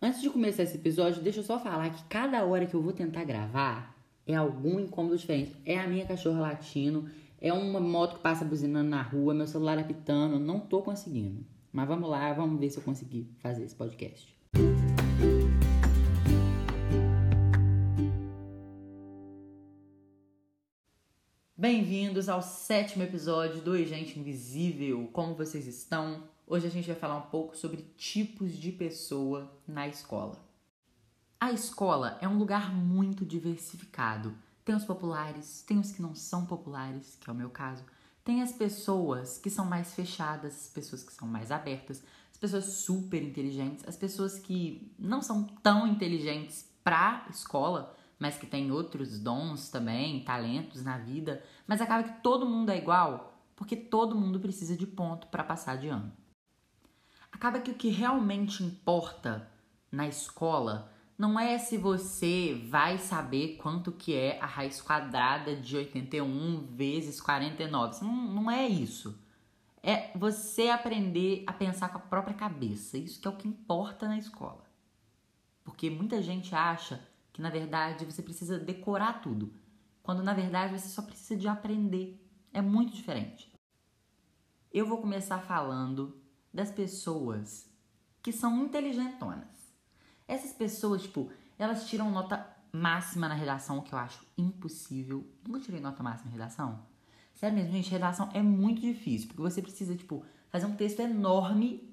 Antes de começar esse episódio, deixa eu só falar que cada hora que eu vou tentar gravar é algum incômodo diferente. É a minha cachorra latindo, é uma moto que passa buzinando na rua, meu celular apitando, não tô conseguindo. Mas vamos lá, vamos ver se eu consegui fazer esse podcast. Bem-vindos ao sétimo episódio do Agente Invisível. Como vocês estão? Hoje a gente vai falar um pouco sobre tipos de pessoa na escola. A escola é um lugar muito diversificado. Tem os populares, tem os que não são populares, que é o meu caso. Tem as pessoas que são mais fechadas, as pessoas que são mais abertas, as pessoas super inteligentes, as pessoas que não são tão inteligentes para escola, mas que têm outros dons também, talentos na vida, mas acaba que todo mundo é igual, porque todo mundo precisa de ponto para passar de ano. Acaba que o que realmente importa na escola não é se você vai saber quanto que é a raiz quadrada de 81 vezes 49. Não, não é isso. É você aprender a pensar com a própria cabeça. Isso que é o que importa na escola. Porque muita gente acha que na verdade você precisa decorar tudo, quando na verdade você só precisa de aprender. É muito diferente. Eu vou começar falando das pessoas que são inteligentonas. Essas pessoas, tipo, elas tiram nota máxima na redação, o que eu acho impossível. Nunca tirei nota máxima na redação. Sério mesmo, gente, redação é muito difícil, porque você precisa, tipo, fazer um texto enorme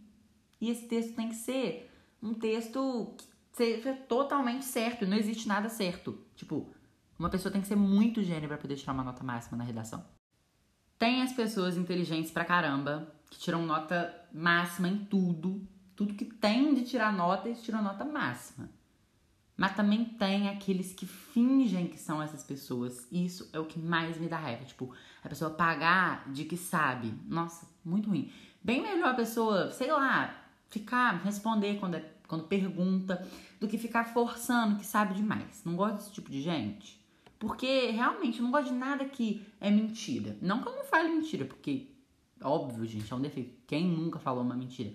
e esse texto tem que ser um texto que seja totalmente certo. Não existe nada certo. Tipo, uma pessoa tem que ser muito gênio para poder tirar uma nota máxima na redação. Tem as pessoas inteligentes pra caramba, que tiram nota máxima em tudo. Tudo que tem de tirar nota, eles tiram nota máxima. Mas também tem aqueles que fingem que são essas pessoas. Isso é o que mais me dá raiva. Tipo, a pessoa pagar de que sabe. Nossa, muito ruim. Bem melhor a pessoa, sei lá, ficar, responder quando, é, quando pergunta, do que ficar forçando que sabe demais. Não gosto desse tipo de gente. Porque realmente eu não gosto de nada que é mentira. Não que eu não fale mentira, porque Óbvio, gente, é um defeito. Quem nunca falou uma mentira?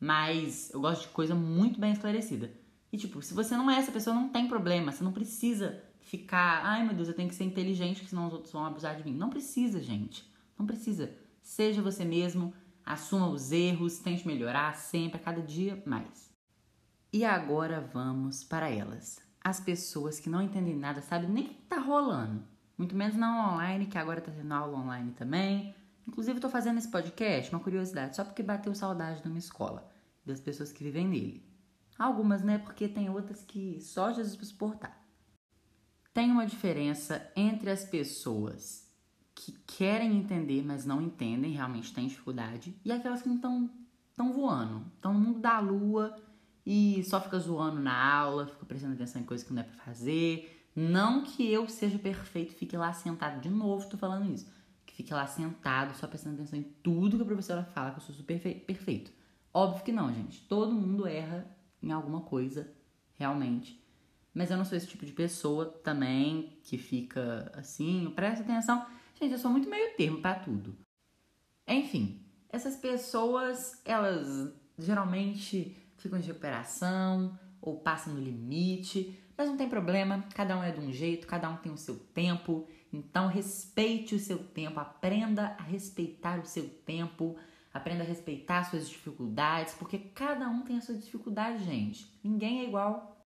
Mas eu gosto de coisa muito bem esclarecida. E tipo, se você não é essa pessoa, não tem problema. Você não precisa ficar, ai meu Deus, eu tenho que ser inteligente, porque senão os outros vão abusar de mim. Não precisa, gente. Não precisa. Seja você mesmo, assuma os erros, tente melhorar sempre, a cada dia mais. E agora vamos para elas. As pessoas que não entendem nada, sabem nem o que tá rolando. Muito menos na aula online, que agora tá tendo aula online também. Inclusive, estou fazendo esse podcast, uma curiosidade, só porque bateu saudade da minha escola, das pessoas que vivem nele. Algumas, né? Porque tem outras que só Jesus suportar. Tem uma diferença entre as pessoas que querem entender, mas não entendem, realmente têm dificuldade, e aquelas que estão estão voando, estão no mundo da lua e só fica zoando na aula, fica prestando atenção em coisas que não é para fazer. Não que eu seja perfeito, fique lá sentado de novo, tô falando isso fique lá sentado, só prestando atenção em tudo que a professora fala, que eu sou super perfeito. Óbvio que não, gente. Todo mundo erra em alguma coisa, realmente. Mas eu não sou esse tipo de pessoa também que fica assim, presta atenção. Gente, eu sou muito meio termo para tudo. Enfim, essas pessoas, elas geralmente ficam de recuperação ou passam no limite, mas não tem problema, cada um é de um jeito, cada um tem o seu tempo. Então, respeite o seu tempo, aprenda a respeitar o seu tempo, aprenda a respeitar suas dificuldades, porque cada um tem a sua dificuldade, gente. Ninguém é igual.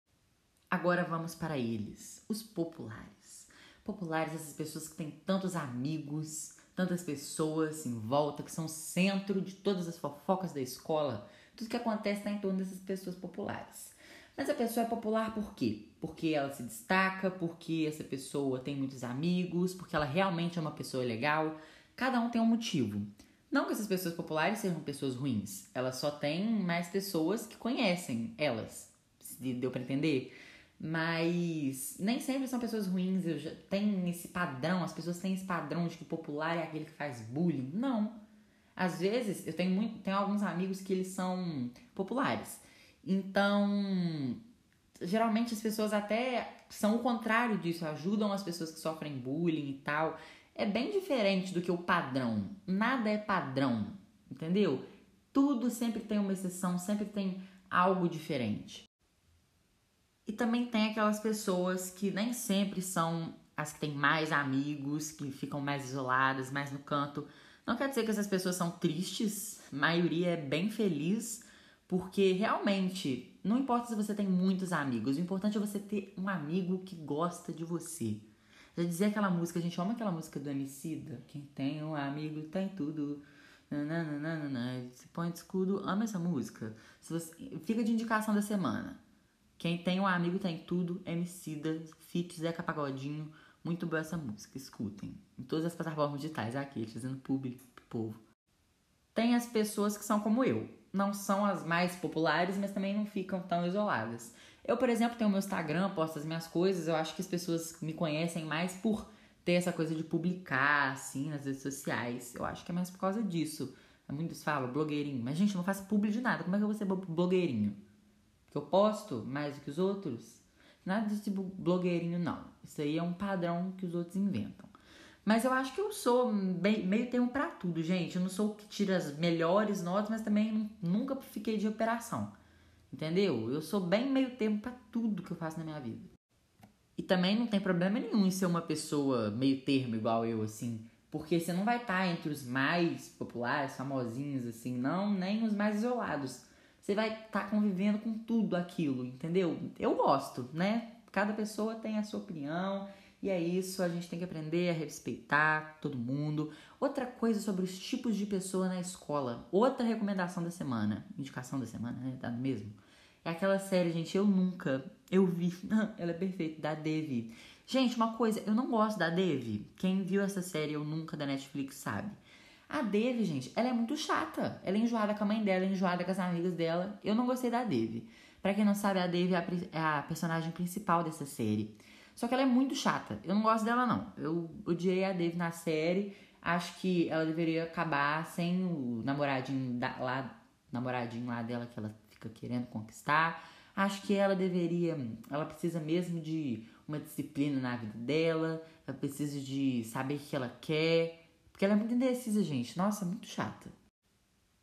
Agora vamos para eles, os populares. Populares, essas pessoas que têm tantos amigos, tantas pessoas em volta, que são o centro de todas as fofocas da escola. Tudo que acontece está em torno dessas pessoas populares. Mas a pessoa é popular por quê? Porque ela se destaca, porque essa pessoa tem muitos amigos, porque ela realmente é uma pessoa legal. Cada um tem um motivo. Não que essas pessoas populares sejam pessoas ruins, elas só têm mais pessoas que conhecem elas. Deu para entender? Mas nem sempre são pessoas ruins. Eu já tem esse padrão, as pessoas têm esse padrão de que popular é aquele que faz bullying. Não. Às vezes, eu tenho muito, tenho alguns amigos que eles são populares. Então, geralmente as pessoas até são o contrário disso, ajudam as pessoas que sofrem bullying e tal. É bem diferente do que o padrão. Nada é padrão, entendeu? Tudo sempre tem uma exceção, sempre tem algo diferente. E também tem aquelas pessoas que nem sempre são as que têm mais amigos, que ficam mais isoladas, mais no canto. Não quer dizer que essas pessoas são tristes, a maioria é bem feliz, porque realmente não importa se você tem muitos amigos, o importante é você ter um amigo que gosta de você. Já dizia aquela música, a gente ama aquela música do Emicida, quem tem um amigo tem tudo. Nananana, se põe de escudo, ama essa música. Se você, fica de indicação da semana. Quem tem um amigo tem tudo, Emicida, Fit, Zeca Pagodinho, muito boa essa música, escutem. Em todas as plataformas digitais, aqui, fazendo público povo. Tem as pessoas que são como eu. Não são as mais populares, mas também não ficam tão isoladas. Eu, por exemplo, tenho o meu Instagram, posto as minhas coisas. Eu acho que as pessoas me conhecem mais por ter essa coisa de publicar, assim, nas redes sociais. Eu acho que é mais por causa disso. Muitos falam blogueirinho. Mas, gente, eu não faço publi de nada. Como é que eu vou ser blogueirinho? Porque eu posto mais do que os outros? Nada desse blogueirinho, não. Isso aí é um padrão que os outros inventam. Mas eu acho que eu sou bem, meio termo para tudo, gente. Eu não sou o que tira as melhores notas, mas também nunca fiquei de operação. Entendeu? Eu sou bem meio termo para tudo que eu faço na minha vida. E também não tem problema nenhum em ser uma pessoa meio termo igual eu, assim. Porque você não vai estar entre os mais populares, famosinhos, assim, não, nem os mais isolados. Você vai estar convivendo com tudo aquilo, entendeu? Eu gosto, né? Cada pessoa tem a sua opinião. E é isso, a gente tem que aprender a respeitar todo mundo. Outra coisa sobre os tipos de pessoa na escola. Outra recomendação da semana. Indicação da semana, né? Tá mesmo? É aquela série, gente, eu nunca. Eu vi. Ela é perfeita, da Devi. Gente, uma coisa, eu não gosto da Devi. Quem viu essa série Eu Nunca da Netflix sabe. A Devi, gente, ela é muito chata. Ela é enjoada com a mãe dela, é enjoada com as amigas dela. Eu não gostei da Devi. Pra quem não sabe, a Devi é a, é a personagem principal dessa série. Só que ela é muito chata. Eu não gosto dela, não. Eu odiei a Dave na série. Acho que ela deveria acabar sem o namoradinho da, lá, namoradinho lá dela que ela fica querendo conquistar. Acho que ela deveria, ela precisa mesmo de uma disciplina na vida dela. Ela precisa de saber o que ela quer. Porque ela é muito indecisa, gente. Nossa, muito chata.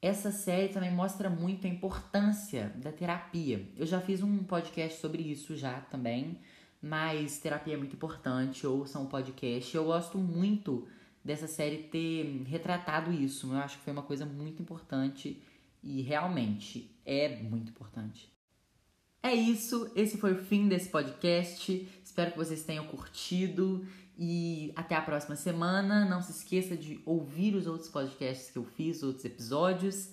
Essa série também mostra muito a importância da terapia. Eu já fiz um podcast sobre isso já também mas terapia é muito importante, ouçam o podcast. Eu gosto muito dessa série ter retratado isso. Eu acho que foi uma coisa muito importante e realmente é muito importante. É isso, esse foi o fim desse podcast. Espero que vocês tenham curtido e até a próxima semana. Não se esqueça de ouvir os outros podcasts que eu fiz, outros episódios.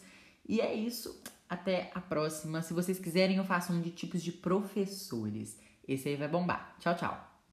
E é isso, até a próxima. Se vocês quiserem, eu faço um de tipos de professores. Esse aí vai bombar. Tchau, tchau.